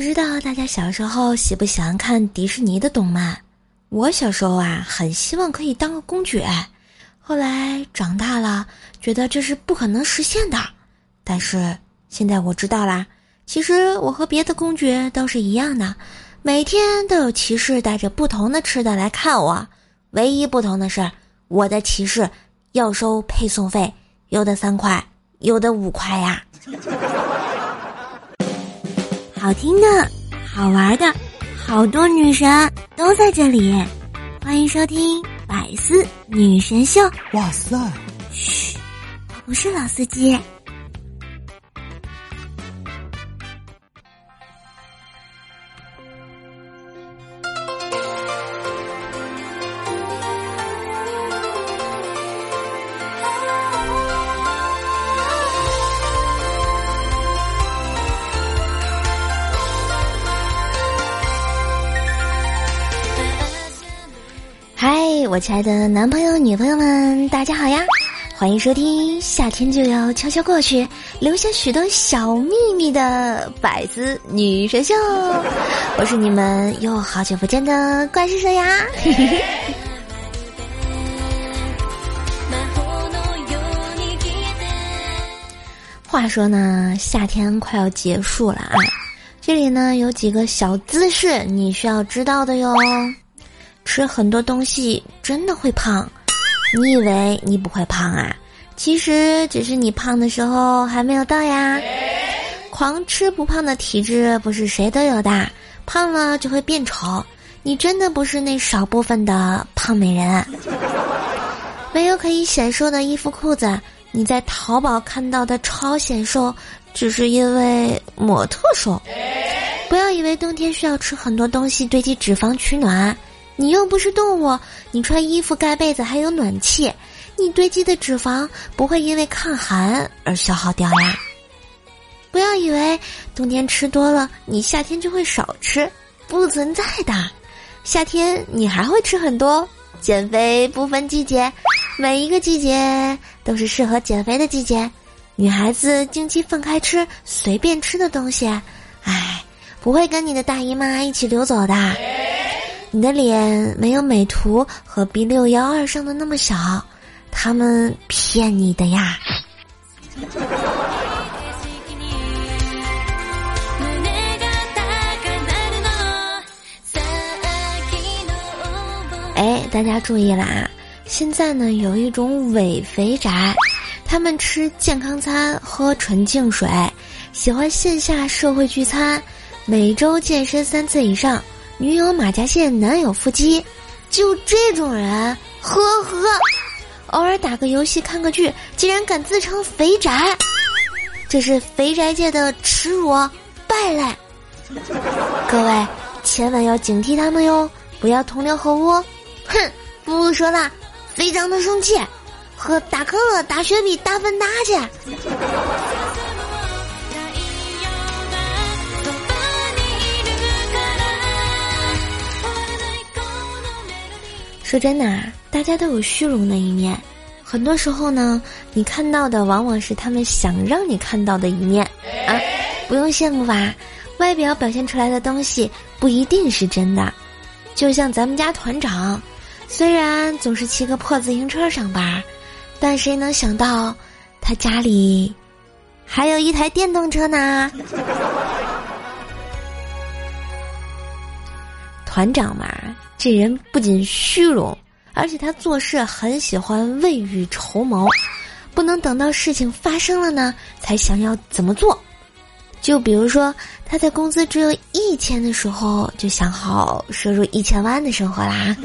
不知道大家小时候喜不喜欢看迪士尼的动漫？我小时候啊，很希望可以当个公爵，后来长大了，觉得这是不可能实现的。但是现在我知道啦，其实我和别的公爵都是一样的，每天都有骑士带着不同的吃的来看我。唯一不同的是，我的骑士要收配送费，有的三块，有的五块呀。好听的，好玩的，好多女神都在这里，欢迎收听《百思女神秀》。哇塞！嘘，我不是老司机。亲爱的男朋友、女朋友们，大家好呀！欢迎收听夏天就要悄悄过去，留下许多小秘密的百思女神秀。我是你们又好久不见的怪兽兽呀！话说呢，夏天快要结束了啊，这里呢有几个小姿势你需要知道的哟。吃很多东西真的会胖，你以为你不会胖啊？其实只是你胖的时候还没有到呀。狂吃不胖的体质不是谁都有的，胖了就会变丑。你真的不是那少部分的胖美人。没有可以显瘦的衣服裤子，你在淘宝看到的超显瘦，只是因为模特瘦。不要以为冬天需要吃很多东西堆积脂肪取暖。你又不是动物，你穿衣服盖被子还有暖气，你堆积的脂肪不会因为抗寒而消耗掉呀。不要以为冬天吃多了，你夏天就会少吃，不存在的。夏天你还会吃很多，减肥不分季节，每一个季节都是适合减肥的季节。女孩子经期放开吃，随便吃的东西，唉，不会跟你的大姨妈一起溜走的。你的脸没有美图和 B 六幺二上的那么小，他们骗你的呀！哎，大家注意啦！现在呢，有一种伪肥宅，他们吃健康餐，喝纯净水，喜欢线下社会聚餐，每周健身三次以上。女友马甲线，男友腹肌，就这种人，呵呵。偶尔打个游戏、看个剧，竟然敢自称肥宅，这是肥宅界的耻辱败类。各位千万要警惕他们哟，不要同流合污。哼，不说了，非常的生气，喝大可乐、打雪碧打分打去。说真的啊，大家都有虚荣的一面，很多时候呢，你看到的往往是他们想让你看到的一面啊，不用羡慕吧？外表表现出来的东西不一定是真的，就像咱们家团长，虽然总是骑个破自行车上班，但谁能想到他家里还有一台电动车呢？团长嘛。这人不仅虚荣，而且他做事很喜欢未雨绸缪，不能等到事情发生了呢才想要怎么做。就比如说，他在工资只有一千的时候，就想好收入一千万的生活啦。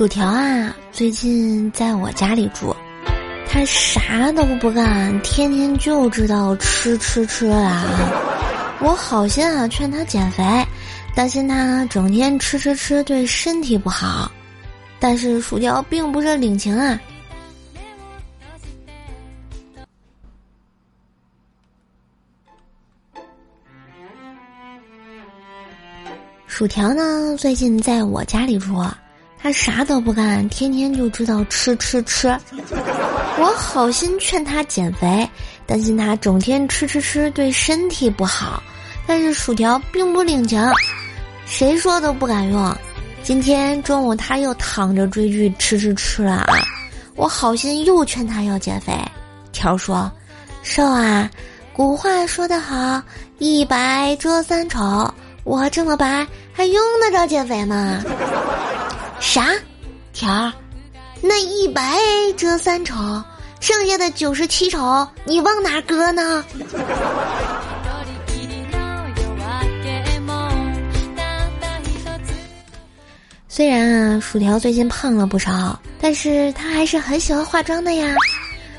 薯条啊，最近在我家里住，他啥都不干，天天就知道吃吃吃啊！我好心啊，劝他减肥，担心他整天吃吃吃对身体不好。但是薯条并不是领情啊。薯条呢，最近在我家里住，他啥都不干，天天就知道吃吃吃。我好心劝他减肥，担心他整天吃吃吃对身体不好，但是薯条并不领情，谁说都不敢用。今天中午他又躺着追剧吃吃吃了啊！我好心又劝他要减肥，条说：“瘦啊，古话说得好，一白遮三丑。我这么白，还用得着减肥吗？”啥？条儿，那一白遮三丑，剩下的九十七丑你往哪搁呢？虽然啊，薯条最近胖了不少，但是他还是很喜欢化妆的呀。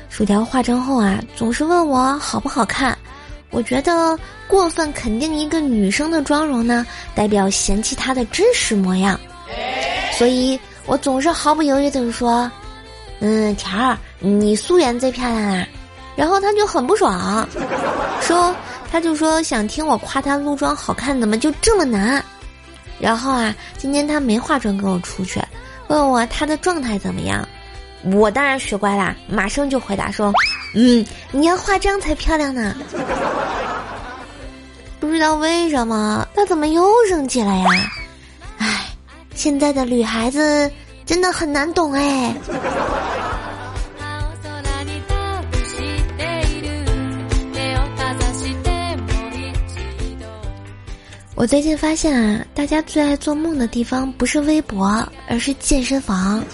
薯条化妆后啊，总是问我好不好看。我觉得过分肯定一个女生的妆容呢，代表嫌弃她的真实模样。所以我总是毫不犹豫的说：“嗯，条儿，你素颜最漂亮啊。”然后他就很不爽，说他就说想听我夸他露妆好看，怎么就这么难？然后啊，今天他没化妆跟我出去，问我他的状态怎么样，我当然学乖啦，马上就回答说：“嗯，你要化妆才漂亮呢。”不知道为什么他怎么又生气了呀？现在的女孩子真的很难懂哎。我最近发现啊，大家最爱做梦的地方不是微博，而是健身房。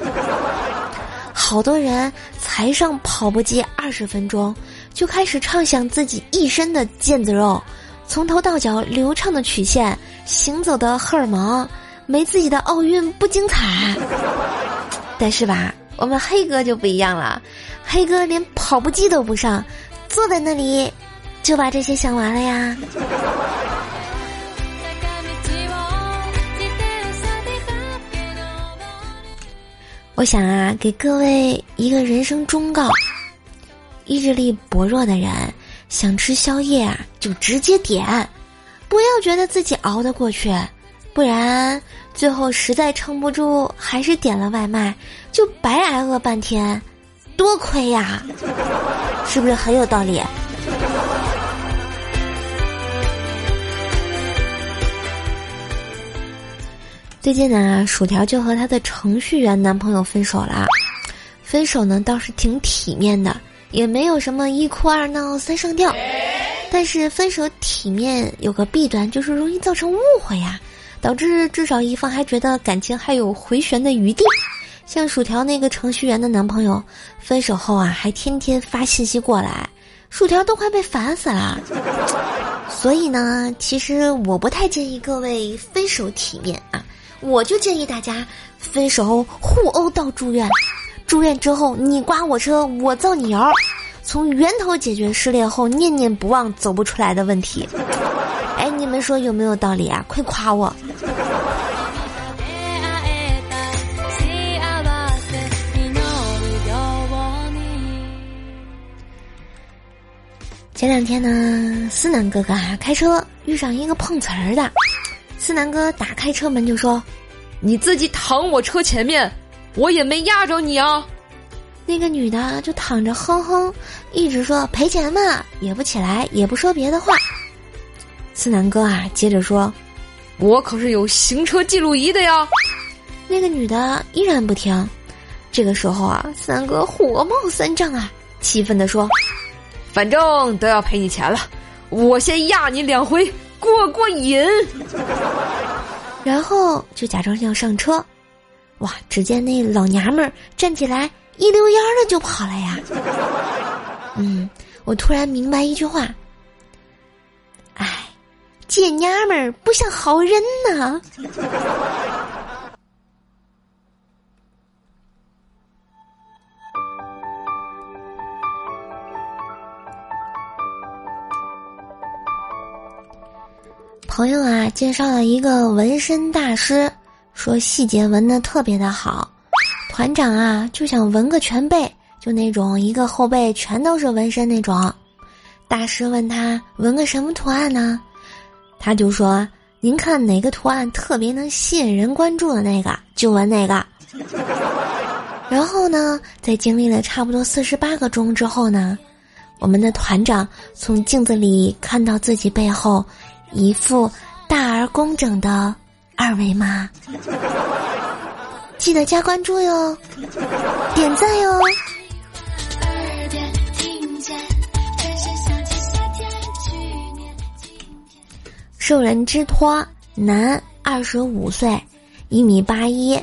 好多人才上跑步机二十分钟，就开始畅想自己一身的腱子肉，从头到脚流畅的曲线，行走的荷尔蒙，没自己的奥运不精彩。但是吧，我们黑哥就不一样了，黑哥连跑步机都不上，坐在那里，就把这些想完了呀。我想啊，给各位一个人生忠告：意志力薄弱的人想吃宵夜啊，就直接点，不要觉得自己熬得过去，不然最后实在撑不住，还是点了外卖，就白挨饿半天，多亏呀！是不是很有道理？最近呢，薯条就和她的程序员男朋友分手了。分手呢倒是挺体面的，也没有什么一哭二闹三上吊。但是分手体面有个弊端，就是容易造成误会呀，导致至少一方还觉得感情还有回旋的余地。像薯条那个程序员的男朋友，分手后啊还天天发信息过来，薯条都快被烦死了。所以呢，其实我不太建议各位分手体面啊。我就建议大家分手互殴到住院，住院之后你刮我车，我造你谣，从源头解决失恋后念念不忘走不出来的问题。哎，你们说有没有道理啊？快夸我！前两天呢，思南哥哥啊开车遇上一个碰瓷儿的。思南哥打开车门就说：“你自己躺我车前面，我也没压着你啊。”那个女的就躺着哼哼，一直说赔钱嘛，也不起来，也不说别的话。思南哥啊，接着说：“我可是有行车记录仪的呀。”那个女的依然不听。这个时候啊，三哥火冒三丈啊，气愤的说：“反正都要赔你钱了，我先压你两回。”过过瘾，然后就假装要上车，哇！只见那老娘们儿站起来，一溜烟儿的就跑了呀。嗯，我突然明白一句话，哎，贱娘们儿不像好人呐。朋友啊介绍了一个纹身大师，说细节纹的特别的好。团长啊就想纹个全背，就那种一个后背全都是纹身那种。大师问他纹个什么图案呢？他就说：“您看哪个图案特别能吸引人关注的那个，就纹那个。”然后呢，在经历了差不多四十八个钟之后呢，我们的团长从镜子里看到自己背后。一副大而工整的二维码，记得加关注哟，点赞哟。受人之托，男，二十五岁，一米八一，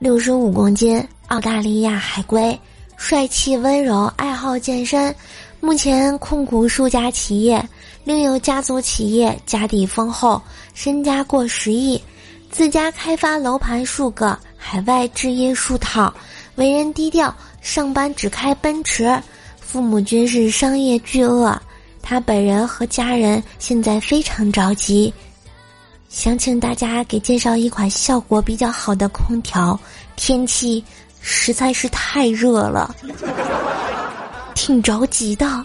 六十五公斤，澳大利亚海归，帅气温柔，爱好健身，目前控股数家企业。另有家族企业，家底丰厚，身家过十亿，自家开发楼盘数个，海外置业数套，为人低调，上班只开奔驰，父母均是商业巨鳄，他本人和家人现在非常着急，想请大家给介绍一款效果比较好的空调，天气实在是太热了，挺着急的。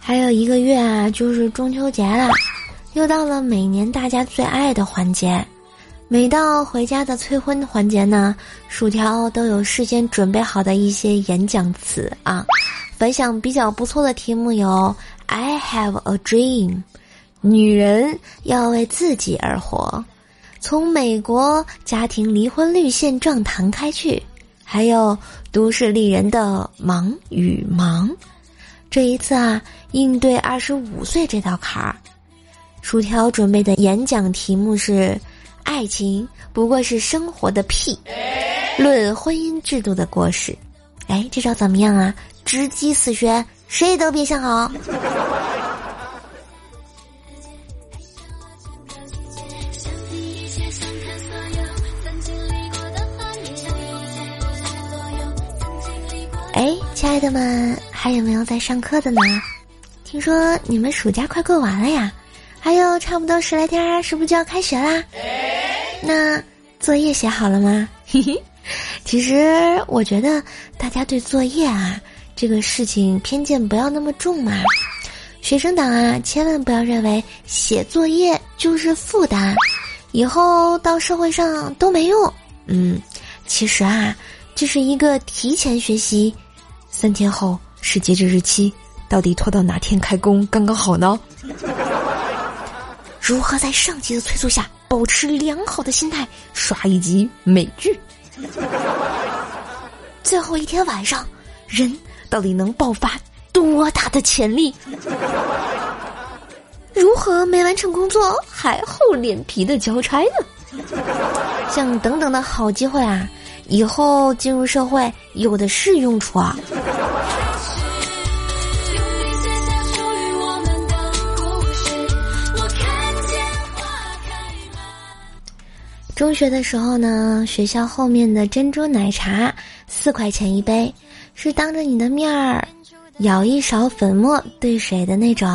还有一个月啊，就是中秋节了，又到了每年大家最爱的环节。每到回家的催婚环节呢，薯条都有事先准备好的一些演讲词啊。反响比较不错的题目有：I have a dream，女人要为自己而活，从美国家庭离婚率现状谈开去，还有都市丽人的忙与忙。这一次啊，应对二十五岁这道坎儿，薯条准备的演讲题目是：爱情不过是生活的屁，论婚姻制度的过失。哎，这招怎么样啊？直击死穴，谁都别想好。哎，亲爱的们。还有没有在上课的呢？听说你们暑假快过完了呀，还有差不多十来天，是不是就要开学啦？那作业写好了吗？嘿嘿，其实我觉得大家对作业啊这个事情偏见不要那么重嘛。学生党啊，千万不要认为写作业就是负担，以后到社会上都没用。嗯，其实啊，这是一个提前学习，三天后。是截止日期，到底拖到哪天开工刚刚好呢？如何在上级的催促下保持良好的心态刷一集美剧？最后一天晚上，人到底能爆发多大的潜力？如何没完成工作还厚脸皮的交差呢？像等等的好机会啊，以后进入社会有的是用处啊。中学的时候呢，学校后面的珍珠奶茶四块钱一杯，是当着你的面儿舀一勺粉末兑水的那种。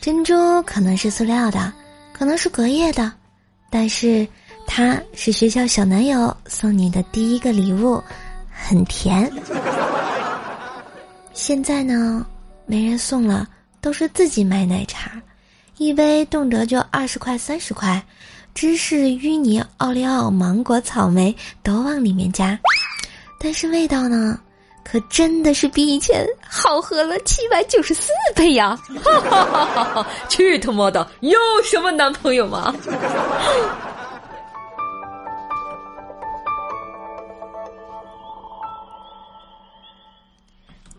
珍珠可能是塑料的，可能是隔夜的，但是它是学校小男友送你的第一个礼物，很甜。现在呢，没人送了，都是自己买奶茶，一杯动辄就二十块三十块。芝士、芋泥、奥利奥、芒果、草莓都往里面加，但是味道呢，可真的是比以前好喝了七百九十四倍呀！哈哈哈！去他妈的，有什么男朋友吗？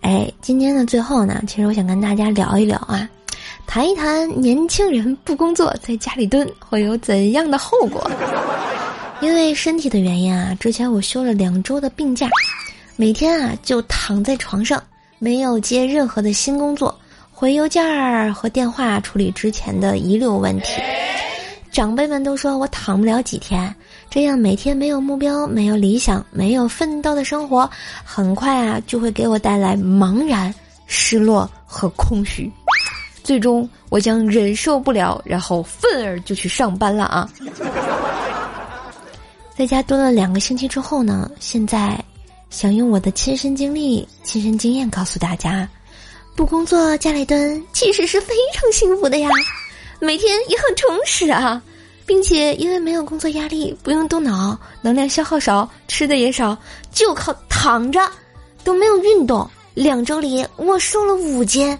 哎，今天的最后呢，其实我想跟大家聊一聊啊。谈一谈年轻人不工作在家里蹲会有怎样的后果？因为身体的原因啊，之前我休了两周的病假，每天啊就躺在床上，没有接任何的新工作，回邮件儿和电话处理之前的遗留问题。长辈们都说我躺不了几天，这样每天没有目标、没有理想、没有奋斗的生活，很快啊就会给我带来茫然、失落和空虚，最终我将忍受不了，然后愤而就去上班了啊！在家蹲了两个星期之后呢，现在想用我的亲身经历、亲身经验告诉大家，不工作家里蹲其实是非常幸福的呀。每天也很充实啊，并且因为没有工作压力，不用动脑，能量消耗少，吃的也少，就靠躺着，都没有运动。两周里我瘦了五斤，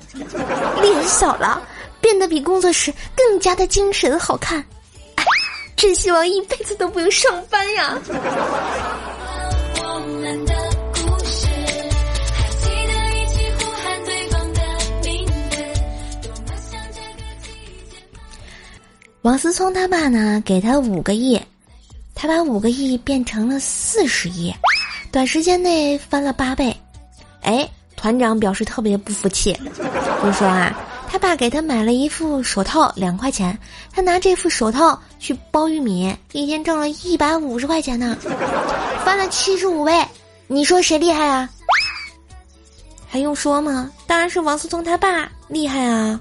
脸小了，变得比工作时更加的精神好看。真希望一辈子都不用上班呀。王思聪他爸呢，给他五个亿，他把五个亿变成了四十亿，短时间内翻了八倍。哎，团长表示特别不服气，就说啊，他爸给他买了一副手套，两块钱，他拿这副手套去剥玉米，一天挣了一百五十块钱呢，翻了七十五倍。你说谁厉害啊？还用说吗？当然是王思聪他爸厉害啊。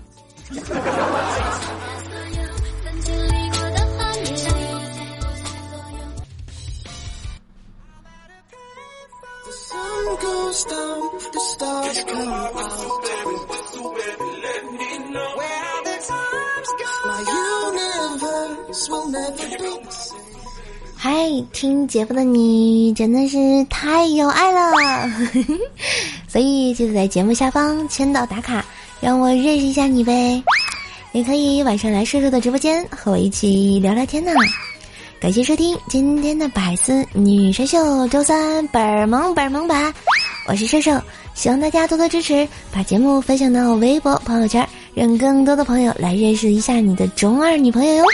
嗨，听节目的你真的是太有爱了，所以记得在节目下方签到打卡，让我认识一下你呗。也可以晚上来瘦瘦的直播间和我一起聊聊天呢。感谢收听今天的百思女神秀周三本萌本萌版，我是瘦瘦，希望大家多多支持，把节目分享到微博朋友圈，让更多的朋友来认识一下你的中二女朋友哟。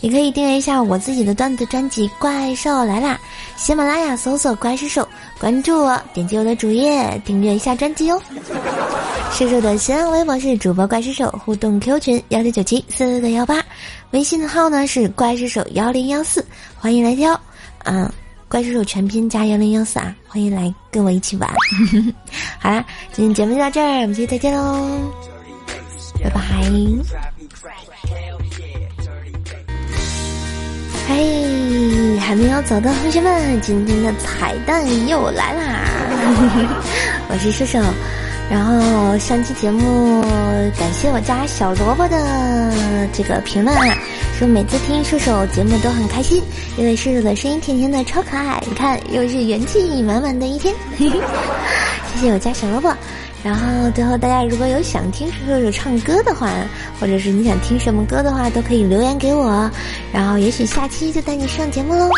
也可以订阅一下我自己的段子专辑《怪兽来啦》，喜马拉雅搜索“怪兽手”，关注我，点击我的主页订阅一下专辑哦。瘦瘦的新浪微博是主播怪兽手，互动 Q 群幺六九七四个幺八。微信的号呢是怪兽手幺零幺四，欢迎来挑，嗯，怪兽手全拼加幺零幺四啊，欢迎来跟我一起玩。好啦，今天节目就到这儿，我们下期再见喽，拜拜。嘿，还没有走的同学们，今天的彩蛋又来啦！我是射手。然后上期节目感谢我家小萝卜的这个评论啊，说每次听射手节目都很开心，因为射手的声音甜甜的超可爱。你看又是元气满满的一天，谢谢我家小萝卜。然后最后大家如果有想听射手唱歌的话，或者是你想听什么歌的话，都可以留言给我，然后也许下期就带你上节目喽。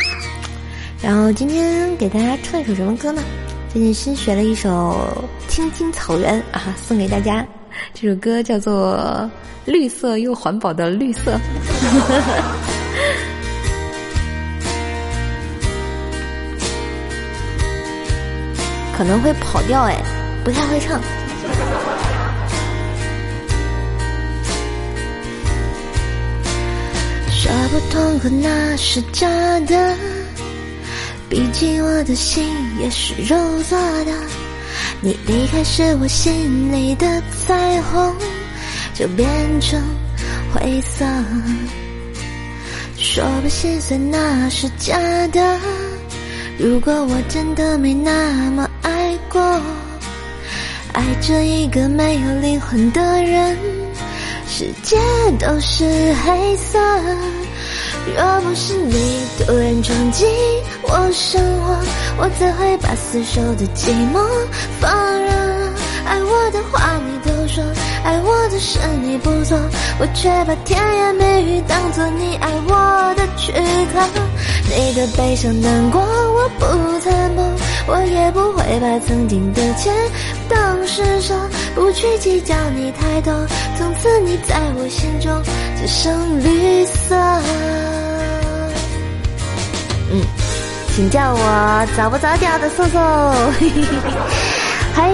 然后今天给大家唱一首什么歌呢？最近新学了一首《青青草原》啊，送给大家。这首歌叫做《绿色又环保的绿色》，可能会跑调哎，不太会唱。说不痛苦那是假的。毕竟我的心也是肉做的，你离开时我心里的彩虹就变成灰色。说不心碎那是假的，如果我真的没那么爱过，爱着一个没有灵魂的人，世界都是黑色。若不是你突然闯进我生活，我怎会把死守的寂寞放任？爱我的话你都说，爱我的事你不做，我却把甜言蜜语当作你爱我的躯壳。你的悲伤难过我不参谋，我也不会把曾经的钱当施舍，不去计较你太多，从此你在我心中只剩绿色。嗯，请叫我早不早掉的素素。嗨，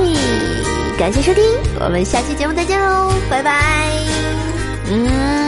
感谢收听，我们下期节目再见喽，拜拜。嗯。